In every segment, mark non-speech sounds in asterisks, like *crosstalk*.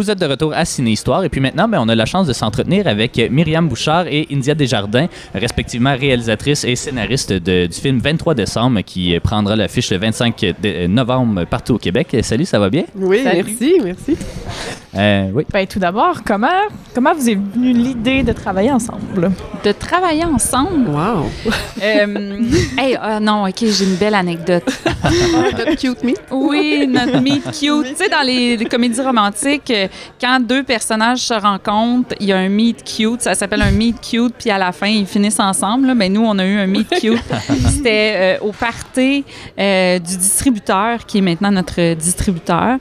Vous êtes de retour à Ciné Histoire et puis maintenant, ben, on a la chance de s'entretenir avec Myriam Bouchard et India Desjardins, respectivement réalisatrice et scénariste de- du film 23 décembre qui prendra l'affiche le 25 de- novembre partout au Québec. Salut, ça va bien? Oui, Salut. merci, merci. Euh, oui. Ben, tout d'abord, comment, comment vous est venue l'idée de travailler ensemble? De travailler ensemble? Wow. Euh, hey, ah non, ok, j'ai une belle anecdote. *laughs* Notre cute me. Oui, notre meet cute. Tu sais, dans les, les comédies romantiques, euh, quand deux personnages se rencontrent, il y a un meet cute. Ça s'appelle un meet cute, puis à la fin, ils finissent ensemble. là. Ben, nous, on a eu un meet cute. C'était euh, au party euh, du distributeur, qui est maintenant notre distributeur.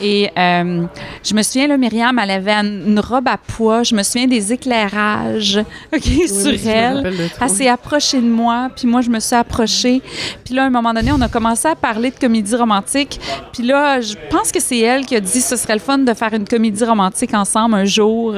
Et euh, je me souviens, là, Myriam, elle avait une robe à pois. Je me souviens des éclairages *laughs* ok, sur elle. Elle s'est approchée de moi, puis moi, je me suis approchée. Puis là, à un moment donné, on a commencé à parler de comédie romantique. Puis là, je pense que c'est elle qui a dit ce serait le fun de faire une comédie romantique ensemble un jour.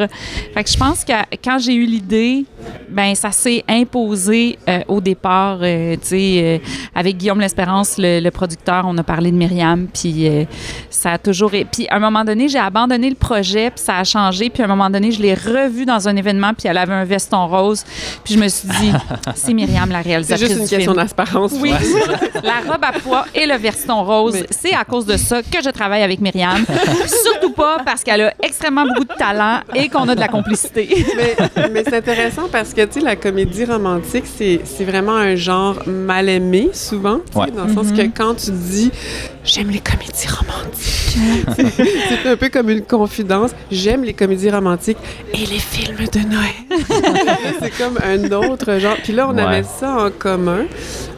Fait que je pense que quand j'ai eu l'idée, ben ça s'est imposé euh, au départ. euh, tu sais, euh, avec Guillaume L'Espérance, le, le producteur, on a parlé de Myriam, puis euh, ça a toujours... Puis à un moment donné, j'ai abandonné le projet, puis ça a changé. Puis à un moment donné, je l'ai revu dans un événement, puis elle avait un veston rose. Puis je me suis dit, *laughs* c'est Myriam, la C'est réalisatrice juste une question film. d'apparence. Oui, *laughs* la robe à pois et le veston rose, Mais- c'est à cause de ça que je travaille avec Myriam. Surtout pas parce qu'elle a extrêmement beaucoup de talent et qu'on a de la complicité. mais mais c'est intéressant parce que, tu sais, la comédie romantique, c'est c'est vraiment un genre mal aimé, souvent. Ouais. Dans le sens que quand tu dis « j'aime les comédies romantiques *laughs* », *laughs* c'est un peu comme une confidence. J'aime les comédies romantiques et les films de Noël. *laughs* c'est comme un autre genre. Puis là, on Ouais. avait ça en commun.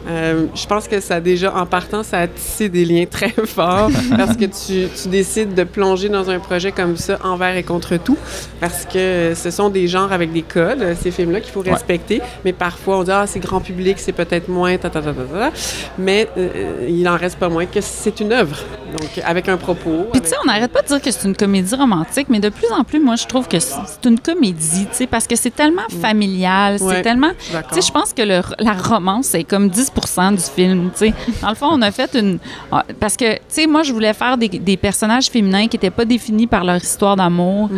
Euh, je pense que ça a déjà, en partant, ça a tissé des liens très *laughs* forts parce que tu, tu décides de plonger dans un projet comme ça envers et contre tout parce que ce sont des genres avec des codes, ces films-là, qu'il faut Ouais. respecter. Mais parfois, on dit, ah, c'est grand public, c'est peut-être moins, ta, ta, ta, ta, ta. Mais euh, il en reste pas moins que c'est une œuvre. Donc, avec un propos. Puis tu sais, on n'arrête pas de dire que c'est une comédie romantique, mais de plus en plus, moi, je trouve que c'est une comédie, tu sais, parce que c'est tellement familial, Ouais. c'est tellement... Tu sais, je pense que le- la romance, c'est comme 10 du film, tu sais. Dans le fond, on a fait une... ah, Parce que, tu sais, moi, je voulais faire des, des personnages féminins qui n'étaient pas définis par leur histoire d'amour.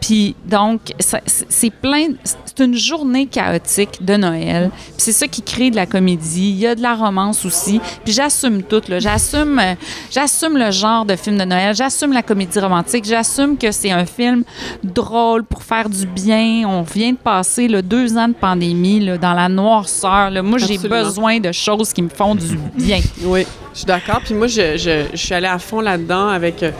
Puis, donc, c'est plein... C'est une journée chaotique de Noël. Puis c'est ça qui crée de la comédie. Il y a de la romance aussi. Puis j'assume tout. J'assume, euh, j'assume le genre de film de Noël. J'assume la comédie romantique. J'assume que c'est un film drôle pour faire du bien. On vient de passer là, deux ans de pandémie là, dans la noirceur. là. Moi, j'ai besoin de qui me font du bien. *laughs* Oui, je suis d'accord. Puis moi, je, je, je suis allée à fond là-dedans avec euh,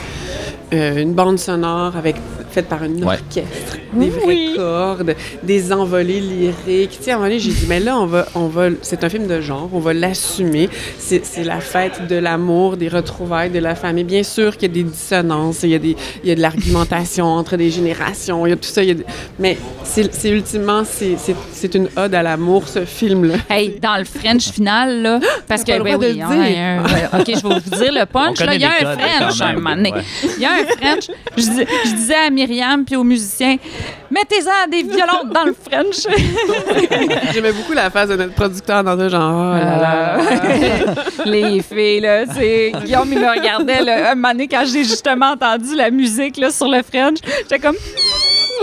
euh, une bande sonore avec, faite par un Ouais. orchestre, des vraies Oui. cordes, des envolées lyriques. Tu sais, à un moment donné, j'ai dit, mais là, on va, on va, c'est un film de genre, on va l'assumer. C'est c'est la fête de l'amour, des retrouvailles, de la famille. Bien sûr qu'il y a des dissonances, il y a, des, il y a de l'argumentation entre des générations, il y a tout ça. il y a des- mais c'est c'est ultimement, c'est- c'est c'est une ode à l'amour, ce film-là. Hey, dans le French final, là, *gasps* parce que, ben de oui, le on dire. un- ouais, *laughs* OK, je vais vous dire le punch. Là, il y a les un codes, French, quand un moment donné. Ouais. Il y a un French. Je, dis- je disais à Myriam puis aux musiciens, mettez-en des violons dans le French. *laughs* J'aimais beaucoup la phase de notre producteur dans le genre, oh là là. Les filles, là, c'est... Guillaume, il me regardait, là, un moment donné, quand j'ai justement entendu la musique, là, sur le French, j'étais comme...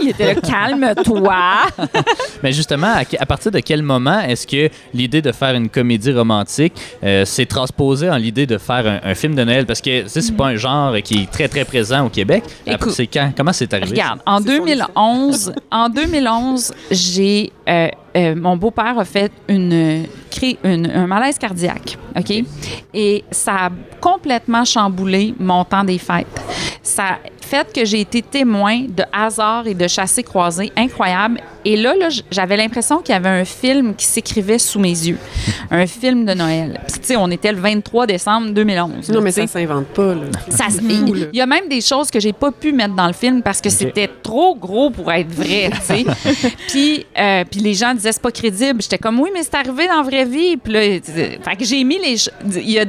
Il était là, calme-toi. *laughs* Mais justement, à, à partir de quel moment est-ce que l'idée de faire une comédie romantique euh, s'est transposée en l'idée de faire un, un film de Noël? Parce que tu sais, c'est pas un genre qui est très, très présent au Québec. C'est quand? Comment c'est arrivé? Regarde, en C'est son 2011, en 2011, j'ai euh, euh, mon beau-père a fait une créé une- un malaise cardiaque, ok, et ça a complètement chamboulé mon temps des fêtes. Ça a fait que j'ai été témoin de hasard et de chassés croisés incroyables. Et là, j'avais l'impression qu'il y avait un film qui s'écrivait sous mes yeux, un film de Noël. Puis, tu sais, on était le 23 décembre 2011. Non, là, mais tu sais. ça s'invente pas, là. Ça se- il y a même des choses que j'ai pas pu mettre dans le film parce que c'était trop gros pour être vrai, tu sais. *laughs* puis, euh, puis les gens disaient c'est pas crédible. J'étais comme oui, mais c'est arrivé dans la vraie vie. Puis là, fait que j'ai mis les. y a-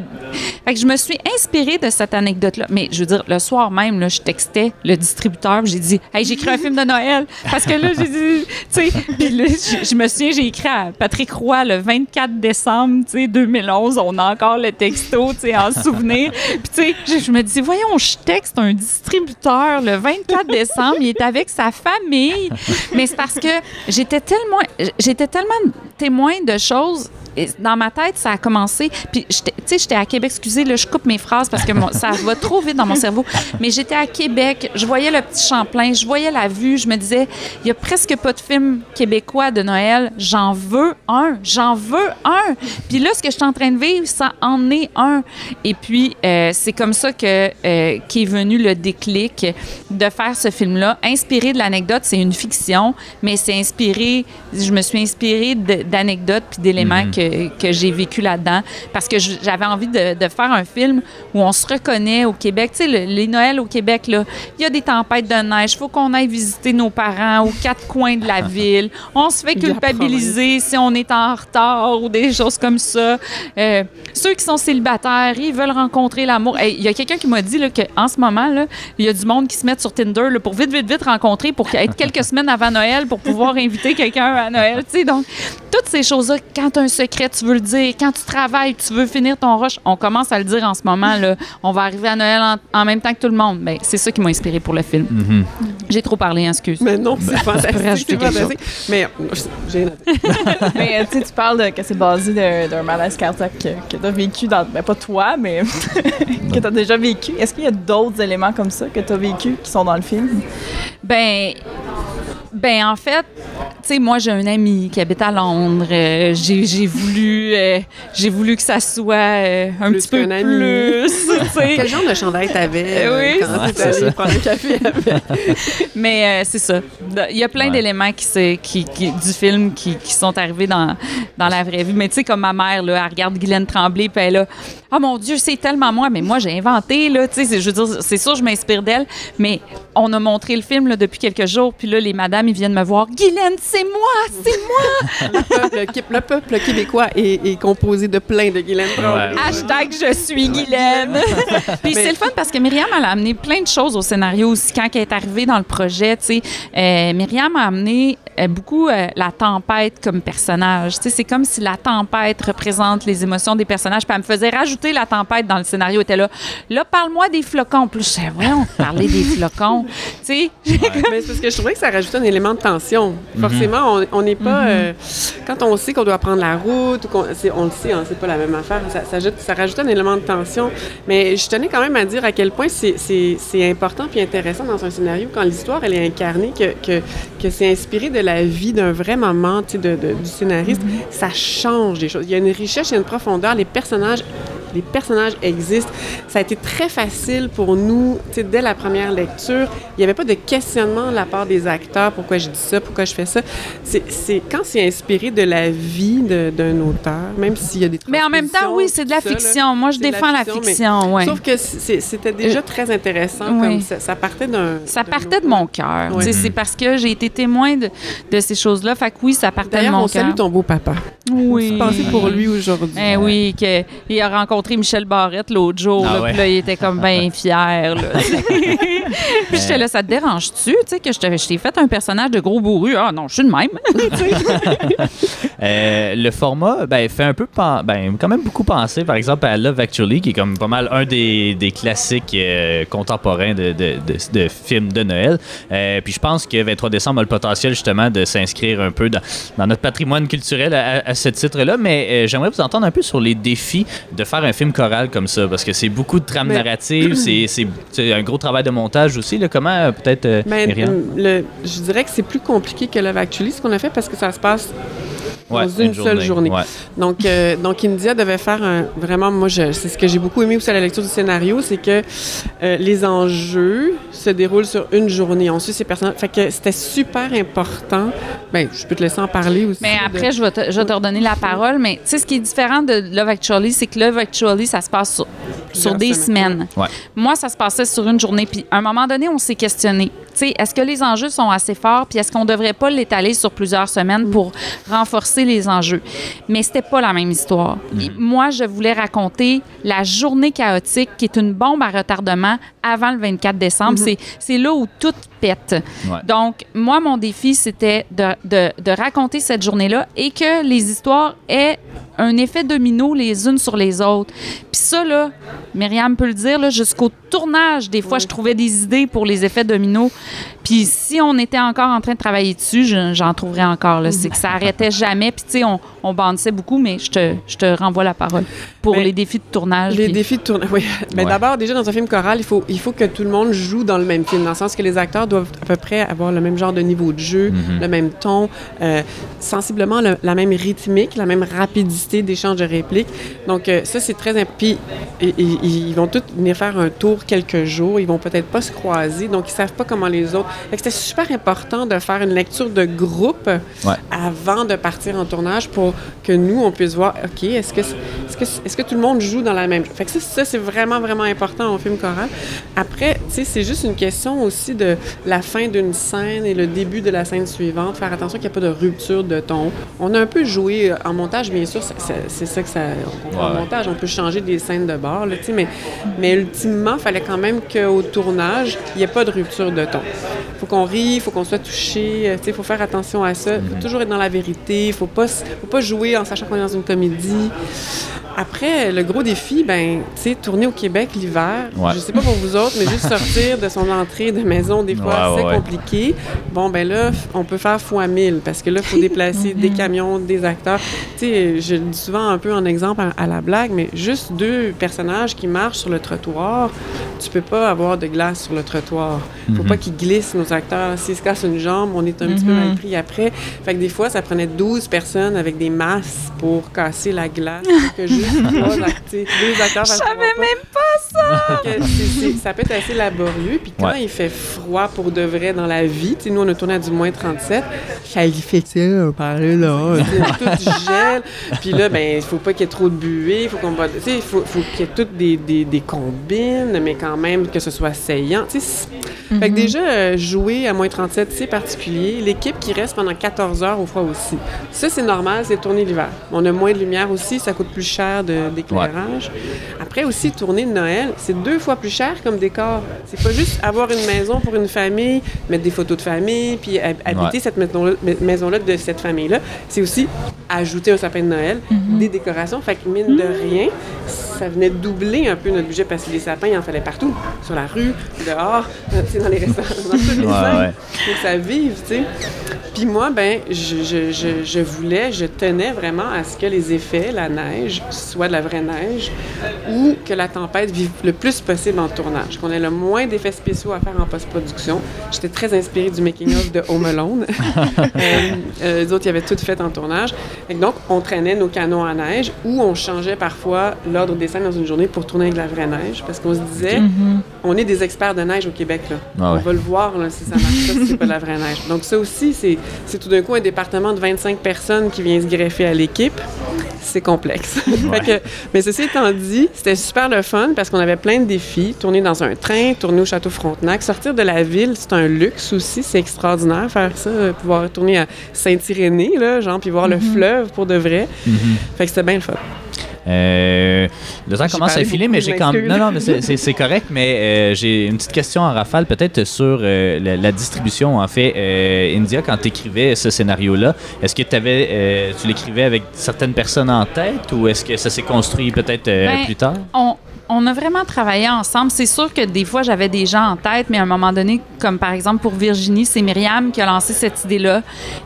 fait que je me suis inspirée de cette anecdote-là. Mais je veux dire, le soir même, là, je textais le distributeur. J'ai dit hey, j'ai écrit un film de Noël parce que là, j'ai dit sais, *laughs* puis là, je, me souviens, j'ai écrit à Patrick Roy le 24 décembre, tu sais, 2011. On a encore le texto, tu sais, en souvenir. Tu sais, je, je me dis, voyons, je texte un distributeur le 24 décembre. Il est avec sa famille. Mais c'est parce que j'étais tellement, j'étais tellement témoin de choses dans ma tête, ça a commencé. Puis, tu sais, j'étais à Québec. Excusez, là, je coupe mes phrases parce que mon- ça va trop vite dans mon cerveau. Mais j'étais à Québec. Je voyais le petit Champlain. Je voyais la vue. Je me disais, il y a presque pas de film québécois de Noël. J'en veux un. J'en veux un. Puis là, ce que je suis en train de vivre, ça en est un. Et puis, euh, c'est comme ça que euh, qu'est venu le déclic de faire ce film-là. Inspiré de l'anecdote, c'est une fiction, mais c'est inspiré. Je me suis inspirée d'anecdotes puis d'éléments que, que j'ai vécu là-dedans parce que j'avais envie de, de faire un film où on se reconnaît au Québec. Tu sais, le- les Noëls au Québec, là, il y a des tempêtes de neige. Il faut qu'on aille visiter nos parents aux quatre coins de la *laughs* ville. On se fait culpabiliser si on est en retard ou des choses comme ça. Euh, ceux qui sont célibataires, ils veulent rencontrer l'amour. Hey, Il y a quelqu'un qui m'a dit qu'en ce moment, il y a du monde qui se met sur Tinder là, pour vite, vite, vite rencontrer, pour être quelques *laughs* semaines avant Noël, pour pouvoir inviter quelqu'un à Noël. Tu sais, donc, toutes ces choses-là, quand un secret, tu veux le dire. Quand tu travailles, tu veux finir ton rush, on commence à le dire en ce moment. Là. On va arriver à Noël en, en même temps que tout le monde. Ben, c'est ça qui m'a inspiré pour le film. Mhm. J'ai trop parlé, hein, excuse. Mais non, c'est *laughs* fantastique. rajouter C'est quelque fantastique. Mais euh, j'ai *laughs* mais euh, tu sais, tu parles de, que c'est basé d'un d'un malaise cardiaque que, que tu as vécu dans. Ben, pas toi, mais *laughs* que tu as déjà vécu. Est-ce qu'il y a d'autres éléments comme ça que tu as vécu qui sont dans le film? Ben, ben en fait, tu sais, moi j'ai un ami qui habite à Londres. Euh, j'ai, j'ai voulu, euh, j'ai voulu que ça soit euh, un Plus petit peu plus, *laughs* tu. Quel genre de chandail t'avais oui, quand c'est t'es allé ça. prendre un café avec? *laughs* Mais euh, c'est ça. Il y a plein Ouais. d'éléments qui, qui, qui- du film qui, qui sont arrivés dans, dans la vraie vie. Mais tu sais, comme ma mère, là, elle regarde Guylaine Tremblay, puis elle est là, oh mon Dieu, c'est tellement moi. Mais moi, j'ai inventé, là, tu sais, c'est- je veux dire, c'est sûr, je m'inspire d'elle. Mais on a montré le film là, depuis quelques jours, puis là, les madames, ils viennent me voir, Guylaine, c'est moi, c'est moi. *laughs* le, peuple, qui- le peuple québécois est, est composé de plein de Guylaine. Ouais. Hashtag je suis Guylaine. *laughs* Puis c'est le fun parce que Myriam, elle a amené plein de choses au scénario aussi quand elle est arrivée dans le projet. Tu sais, Euh, Myriam a amené beaucoup euh, la tempête comme personnage. Tu sais, c'est comme si la tempête représente les émotions des personnages. Puis elle me faisait rajouter la tempête dans le scénario. Elle était là, là, parle-moi des flocons. Plus je sais, voyons, *laughs* parler des flocons. Tu sais, Mais c'est parce que je trouvais que ça rajoutait un élément de tension. Forcément, on- on n'est pas. euh, quand on sait qu'on doit prendre la route, ou qu'on, c'est- on le sait, hein, c'est pas la même affaire, ça, ça, ajoute, ça rajoute un élément de tension. Mais je tenais quand même à dire à quel point c'est, c'est- c'est important puis intéressant dans un scénario quand l'histoire elle est incarnée, que, que, que c'est inspiré de la vie d'un vrai sais, de, de- du scénariste. Ça change des choses. Il y a une richesse, il y a une profondeur. Les personnages les personnages existent. Ça a été très facile pour nous, dès la première lecture. Il n'y avait pas de questionnement de la part des acteurs, pourquoi je dis ça, pourquoi je fais ça? C'est, quand c'est inspiré de la vie d'un auteur, même s'il y a des mais en même temps, oui, c'est de la là. fiction. Moi, je la défends la fiction, mais- fiction. ouais. Sauf que c'était déjà très intéressant, oui. comme ça, ça partait d'un... Ça partait de mon cœur. Ouais. C'est parce que j'ai été témoin de, de ces choses-là. Fait que oui, ça partait de D'ailleurs, mon on cœur. salue ton beau papa. Oui. Pensez pour lui aujourd'hui. Eh oui, que, il a rencontré Michel Barrette l'autre jour, Ah là, ouais. puis là, il était comme bien *laughs* fier. Là. *laughs* puis j'étais là, ça te dérange-tu, tu sais, que je t'ai fait un personnage de gros bourru? Ah non, je suis de même. *laughs* Euh, le format ben, fait un peu ben, quand même beaucoup penser par exemple à Love Actually qui est comme pas mal un des, des classiques euh, contemporains de, de, de- de films de Noël Euh, puis je pense que 23 décembre a le potentiel justement de s'inscrire un peu dans, dans notre patrimoine culturel à, à ce titre là mais euh, j'aimerais vous entendre un peu sur les défis de faire un film choral comme ça parce que c'est beaucoup de trames narratives *clears throat* c'est- un gros travail de montage aussi là. comment euh, peut-être euh, Ben, le, je dirais que c'est plus compliqué que Love Actually, ce qu'on a fait, parce que ça se passe Ouais, dans une, seule journée. Ouais. Donc, euh, donc India devait faire un, vraiment, moi, je- c'est ce que j'ai beaucoup aimé aussi à la lecture du scénario, c'est que euh, les enjeux se déroulent sur une journée. On suit ces personnages. Fait que c'était super important. Ben, je peux te laisser en parler aussi. Mais de- après, je vais te, je vais te redonner la parole. Mais tu sais, ce qui est différent de Love Actually, c'est que Love Actually, ça se passe sur, sur des semaines. semaines. Ouais. Moi, ça se passait sur une journée. Puis à un moment donné, on s'est questionné. tu sais, est-ce que les enjeux sont assez forts, puis est-ce qu'on devrait pas l'étaler sur plusieurs semaines pour renforcer les enjeux? Mais c'était pas la même histoire. Et Moi, je voulais raconter la journée chaotique qui est une bombe à retardement avant le 24 décembre. C'est- C'est là où tout pète. Ouais. Donc, moi, mon défi, c'était de, de- de raconter cette journée-là et que les histoires aient un effet domino les unes sur les autres. Puis ça, là, Myriam peut le dire, jusqu'au tournage, des fois, je trouvais des idées pour les effets domino. Puis si on était encore en train de travailler dessus, je- j'en trouverais encore. là. C'est que ça arrêtait jamais. Puis tu sais, on, on bandissait beaucoup, mais je te, je te renvoie la parole pour Mais les défis de tournage. Les puis- défis de tournage, oui. Mais Ouais. d'abord, déjà, dans un film choral, il faut, il faut que tout le monde joue dans le même film, dans le sens que les acteurs doivent à peu près avoir le même genre de niveau de jeu, Mhm. le même ton, euh, sensiblement le- la même rythmique, la même rapidité d'échange de répliques. Donc, euh, ça, c'est très important. Puis, ils vont tous venir faire un tour quelques jours. Ils vont peut-être pas se croiser, donc ils savent pas comment les autres. C'était super important de faire une lecture de groupe Ouais. avant de partir en tournage pour que nous, on puisse voir, OK, est-ce que, est-ce que, est-ce que tout le monde joue dans la même... Fait que ça, ça, c'est vraiment, vraiment important au film choral. Après, tu sais, c'est juste une question aussi de la fin d'une scène et le début de la scène suivante. Faire attention qu'il n'y ait pas de rupture de ton. On a un peu joué euh, en montage, bien sûr, c'est- ça que ça... on- En montage, on peut changer des scènes de bord, là, mais, mais ultimement, il fallait quand même qu'au tournage, il n'y ait pas de rupture de ton. Faut qu'on rie, il faut qu'on soit touché, euh, il faut faire attention à ça. Il faut toujours être dans la vérité, il faut pas, faut pas jouer en sachant qu'on est dans une comédie. Après, le gros défi, ben, tu sais, tourner au Québec l'hiver, Ouais. je sais pas pour vous autres, mais juste *laughs* sortir de son entrée de maison, des fois, Ouais, c'est ouais, compliqué. Bon, ben là, on peut faire fois mille, parce que là, il faut déplacer *laughs* des camions, des acteurs. Tu sais, je le dis souvent un peu en exemple à, à la blague, mais juste deux personnages qui marchent sur le trottoir, tu peux pas avoir de glace sur le trottoir. Faut Mhm. pas qu'ils glissent, nos acteurs. S'ils se cassent une jambe, on est un petit peu Mhm. mal pris après. Fait que des fois, ça prenait 12 personnes avec des masses pour casser la glace, pour que *laughs* juste *laughs* deux acteurs... Je savais même *laughs* que c'est- c'est- ça peut être assez laborieux. Puis quand Ouais. il fait froid pour de vrai dans la vie, tu sais, nous, on a tourné à du moins 37, ça y fait ça, on parlait là, tout gèle. Puis là, ben, il faut pas qu'il y ait trop de buée, il faut qu'on boive- tu sais, il faut, faut qu'il y ait toutes des, des, des combines, mais quand même que ce soit saillant. Tu sais, c'est- Fait que déjà, euh, jouer à moins 37, c'est particulier. L'équipe qui reste pendant 14 heures au froid aussi. Ça, c'est normal, c'est tourner l'hiver. On a moins de lumière aussi, ça coûte plus cher de- d'éclairage. Après aussi, tourner de Noël, c'est deux fois plus cher comme décor. C'est pas juste avoir une maison pour une famille, mettre des photos de famille, puis hab- habiter Ouais. cette maison-là de cette famille-là. C'est aussi ajouter un sapin de Noël, des décorations. Fait que mine de rien, ça venait doubler un peu notre budget parce que les sapins, il en fallait partout. Sur la rue, dehors, *laughs* tu sais, dans les restaurants, dans tous les Ouais, ouais. Que ça vive, tu sais. Puis moi, ben, je, je, je, je voulais, je tenais vraiment à ce que les effets, la neige, soit de la vraie neige, ou que la tempête vive le plus possible en tournage, qu'on ait le moins d'effets spéciaux à faire en post-production. J'étais très inspirée du making-of de Home Alone. *laughs* euh, euh, les autres, ils avaient tout fait en tournage. Et donc, on traînait nos canons à neige, ou on changeait parfois l'ordre des scènes dans une journée pour tourner avec de la vraie neige, parce qu'on se disait, on est des experts de neige au Québec, là. Ah ouais. On va le voir là, si ça marche pas, si c'est pas de la vraie neige. Donc ça aussi, c'est tout d'un coup un département de 25 personnes qui vient se greffer à l'équipe. C'est complexe. *laughs* Que- mais ceci étant dit, c'était super le fun parce qu'on avait plein de défis. Tourner dans un train, tourner au Château Frontenac, sortir de la ville, c'est un luxe aussi. C'est extraordinaire faire ça, pouvoir tourner à Saint-Irénée, là, genre, puis voir le fleuve pour de vrai. Fait que c'était bien le fun. Euh, le temps commence à filer, mais j'ai quand même. Non, non, mais c'est- correct, mais euh, j'ai une petite question en rafale, peut-être sur euh, la, la distribution. En fait, euh, India, quand tu écrivais ce scénario-là, est-ce que avais, euh, tu l'écrivais avec certaines personnes en tête ou est-ce que ça s'est construit peut-être euh, Ben, plus tard? on, on a vraiment travaillé ensemble. C'est sûr que des fois, j'avais des gens en tête, mais à un moment donné, comme par exemple pour Virginie, c'est Myriam qui a lancé cette idée-là.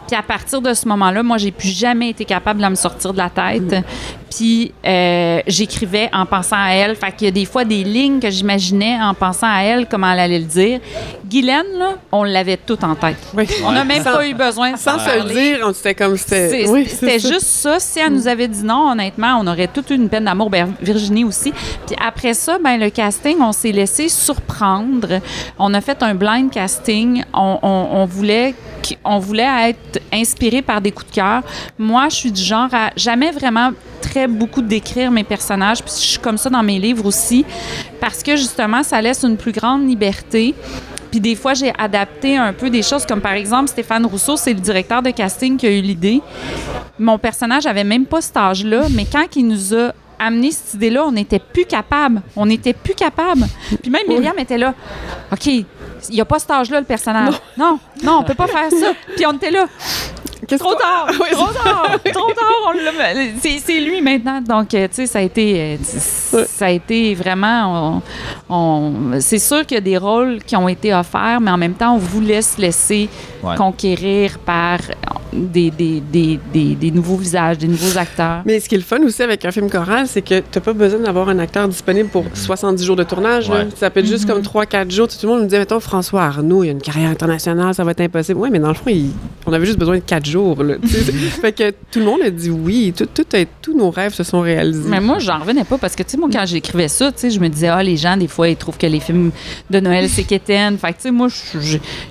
Puis à partir de ce moment-là, moi, j'ai plus jamais été capable de me sortir de la tête. Puis euh, j'écrivais en pensant à elle. Fait qu'il y a des fois des lignes que j'imaginais en pensant à elle, comment elle allait le dire. Guylaine, là, on l'avait tout en tête. Oui. On n'a même Sans- pas eu besoin de Sans se le dire, on- c'était comme c'était. Oui, C'était juste ça. Si elle nous avait dit non, honnêtement, on aurait toute une peine d'amour. Ben, Virginie aussi. Puis après ça, ben, le casting, on s'est laissé surprendre. On a fait un blind casting. On, on- on voulait, on voulait être inspiré par des coups de cœur. Moi, je suis du genre à jamais vraiment très beaucoup décrire mes personnages. Puis je suis comme ça dans mes livres aussi. Parce que justement, ça laisse une plus grande liberté. Puis des fois, j'ai adapté un peu des choses, comme par exemple, Stéphane Rousseau, c'est le directeur de casting qui a eu l'idée. Mon personnage avait même pas cet âge-là, mais quand il nous a amené cette idée-là, on n'était plus capable. On n'était plus capable. Puis même Myriam était là. OK, il n'y a pas cet âge-là, le personnage. Non, non, on peut pas faire ça. *laughs* Puis on était là. Qu'est-ce Trop tard! Oui, trop tard! *laughs* trop tard! C'est, lui maintenant. Donc, euh, tu sais, ça a été, ça a été vraiment. on- on- c'est sûr qu'il y a des rôles qui ont été offerts, mais en même temps, on voulait se laisser Ouais. conquérir par des, des, des, des, des nouveaux visages, des nouveaux acteurs. Mais ce qui est le fun aussi avec un film choral, c'est que tu n'as pas besoin d'avoir un acteur disponible pour 70 jours de tournage. Ouais. Ça peut être juste comme 3-4 jours. Tu sais, Tout le monde me disait, mettons, François Arnaud, il a une carrière internationale, ça va être impossible. Oui, mais dans le fond, il- on avait juste besoin de 4 jours. là. *laughs* Fait que tout le monde a dit oui. Tout, tout a- tous nos rêves se sont réalisés. Mais moi, j'en revenais pas parce que, tu sais, moi, quand j'écrivais ça, tu sais, je me disais, ah, les gens, des fois, ils trouvent que les films de Noël, c'est quétaine. Fait que, tu sais, moi,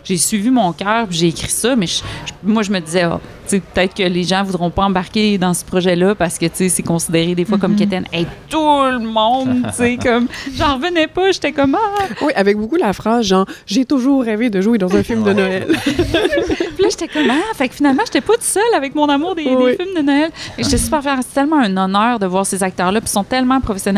j'ai suivi mon cœur puis j'ai écrit ça, mais je- moi, je me disais, ah, tu sais, peut-être que les gens voudront pas embarquer dans ce projet-là parce que, tu sais, c'est considéré des fois comme quétaine. Et tout le monde, tu sais, *laughs* comme, j'en revenais pas, j'étais comme, ah. Oui, avec beaucoup la phrase genre, j'ai toujours rêvé de jouer dans un film de Noël. *laughs* Puis là, j'étais comme, ah, fait que finalement, j'étais pas toute seule avec mon amour des, films de Noël. Et j'étais super fière. C'est tellement un honneur de voir ces acteurs-là. Puis ils sont tellement professionnels.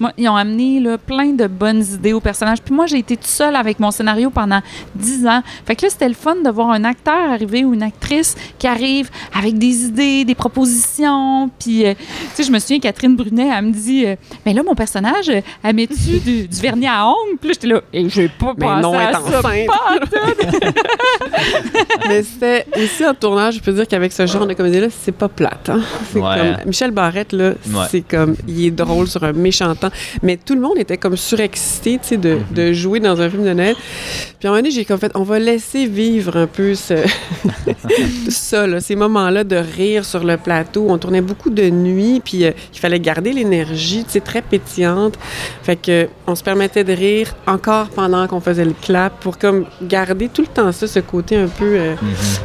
Moi, ils ont amené là, plein de bonnes idées aux personnages. Puis moi, j'ai été toute seule avec mon scénario pendant dix ans. Fait que là, c'était le fun de voir un acteur arriver ou une actrice qui arrive avec des idées, des propositions. Puis, euh, tu sais, je me souviens, Catherine Brunet, elle me dit, euh, mais là, mon personnage, elle met-tu du, du vernis à ongles? Puis là, j'étais là, et j'ai pas Mais pensé non, elle à est ça. Mais c'était aussi en tournage, je peux dire qu'avec ce genre de comédie-là, c'est pas plate. hein. Ouais. comme Michel Barrette là, Ouais. c'est comme il est drôle sur un méchant temps, mais tout le monde était comme surexcité, tu sais, de, Mm-hmm. de jouer dans un film de Noël. Puis à un moment donné, j'ai comme fait, on va laisser vivre un peu ce, *laughs* ça, là, ces moments-là de rire sur le plateau. On tournait beaucoup de nuit, puis euh, il fallait garder l'énergie, tu sais, très pétillante. Fait que on se permettait de rire encore pendant qu'on faisait le clap pour comme garder tout le temps ça, ce côté un peu. euh,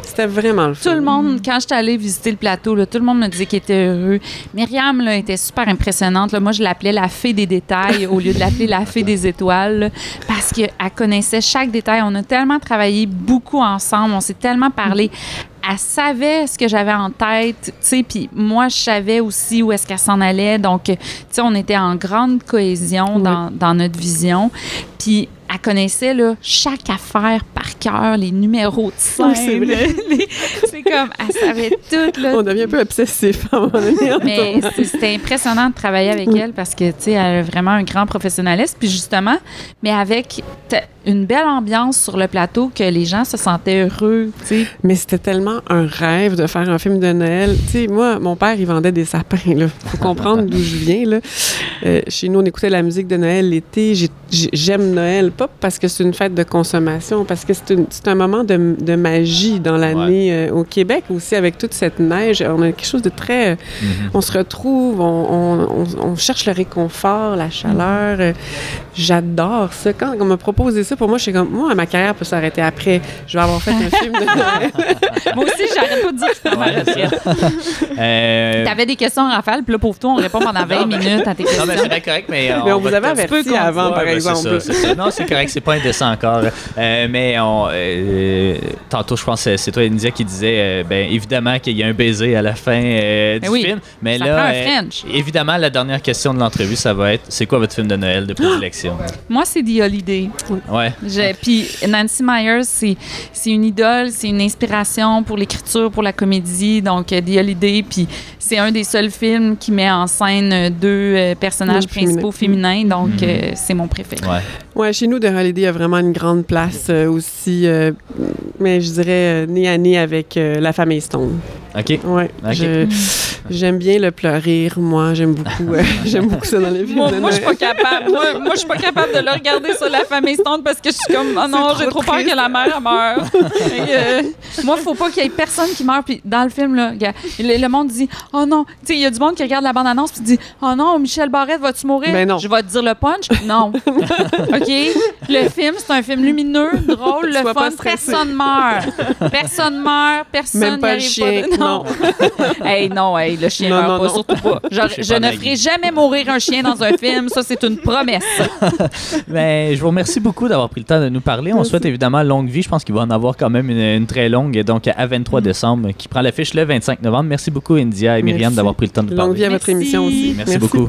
C'était vraiment le fun. Tout le monde, quand j'étais allée visiter le plateau, là, tout le monde me disait qu'il était heureux. Myriam là, était super impressionnante. là. Moi, je l'appelais la fée des détails au lieu de l'appeler la fée des étoiles là, parce qu'elle connaissait chaque détail. On a tellement travaillé beaucoup ensemble, on s'est tellement parlé. Elle savait ce que j'avais en tête, tu sais, puis moi, je savais aussi où est-ce qu'elle s'en allait. Donc, tu sais, on était en grande cohésion Oui. dans, dans notre vision. Puis, elle connaissait là, chaque affaire par cœur, les numéros de scène. Oui, c'est vrai. *laughs* les- C'est comme, elle savait tout. Là. On devient un peu obsessif à un moment donné. Mais c'était impressionnant de travailler avec elle parce que, tu sais, elle a vraiment un grand professionnalisme. Puis justement, mais avec une belle ambiance sur le plateau que les gens se sentaient heureux, tu sais. Mais c'était tellement un rêve de faire un film de Noël. Tu sais, moi, mon père, il vendait des sapins, là. Faut comprendre d'où je viens, là. Euh, chez nous, on écoutait la musique de Noël l'été. J'ai- J'aime Noël, pas parce que c'est une fête de consommation, parce que c'est un moment de, de magie dans l'année euh, au Québec aussi, avec toute cette neige. On a quelque chose de très... euh, On se retrouve, on, on- on- on cherche le réconfort, la chaleur. Euh, J'adore ça. Quand on m'a proposé ça, pour moi, je suis comme, moi, ma carrière peut s'arrêter après. Je vais avoir fait un film de Noël. *laughs* Moi aussi, j'arrête pas de dire que c'était ma Ouais, retraite. *laughs* Euh, T'avais des questions, Raphaël, puis là, pour toi, on répond pendant 20 minutes à tes Non, questions. mais c'est correct, mais... Mais on vous avait averti avant, Ouais, par ben, c'est exemple. ça, c'est ça. Non, c'est correct, c'est pas indécent encore. Euh, mais on, euh, tantôt, je pense que c'est toi, India, qui disait, euh, ben, évidemment qu'il y a un baiser à la fin euh, du Ben oui, film. Mais ça là, prend un euh, French. évidemment, la dernière question de l'entrevue, ça va être, c'est quoi votre film de Noël de prédilection? Moi, c'est The Holiday. Ouais. Puis Nancy Myers, c'est c'est une idole, c'est une inspiration pour l'écriture, pour la comédie. Donc, The Holiday, puis c'est un des seuls films qui met en scène deux euh, personnages principaux féminins. Donc, Mhm. euh, c'est mon préféré. Ouais. Ouais, chez nous, The Holiday a vraiment une grande place euh, aussi, euh, mais je dirais euh, nez à nez avec euh, la famille Stone. OK. Ouais, Ok. je- j'aime bien le pleurer, moi, j'aime beaucoup, euh, *laughs* j'aime beaucoup ça dans les films Moi, je suis pas capable. Moi, moi, je suis pas capable de le regarder sur la famille Stone parce que je suis comme, oh non, j'ai trop trop peur que la mère meure. *laughs* Euh, moi, faut pas qu'il y ait personne qui meure. Puis dans le film, là, le, le monde dit, oh non, tu sais, il y a du monde qui regarde la bande-annonce puis dit, oh non, Michel Barrette, vas-tu mourir? Ben non. Je vais te dire le punch. Non. *laughs* OK? Le film, c'est un film lumineux, drôle, le Sois fun. Personne meurt. Personne meurt. Personne Même pas le chien, pas de- non. *laughs* hey, non, hey, Hey, le chien Non, meurt non, pas, non. surtout pas. *laughs* Genre, je pas ne Maggie. ferai jamais mourir un chien dans un film. Ça, c'est une promesse. *laughs* Ben, je vous remercie beaucoup d'avoir pris le temps de nous parler. On souhaite évidemment longue vie. Je pense qu'il va en avoir quand même une, une très longue, donc à 23 décembre, qui prend l'affiche le 25 novembre. Merci beaucoup, India et Myriam, d'avoir pris le temps de nous Longue parler. vie à votre Merci. émission aussi. Merci beaucoup.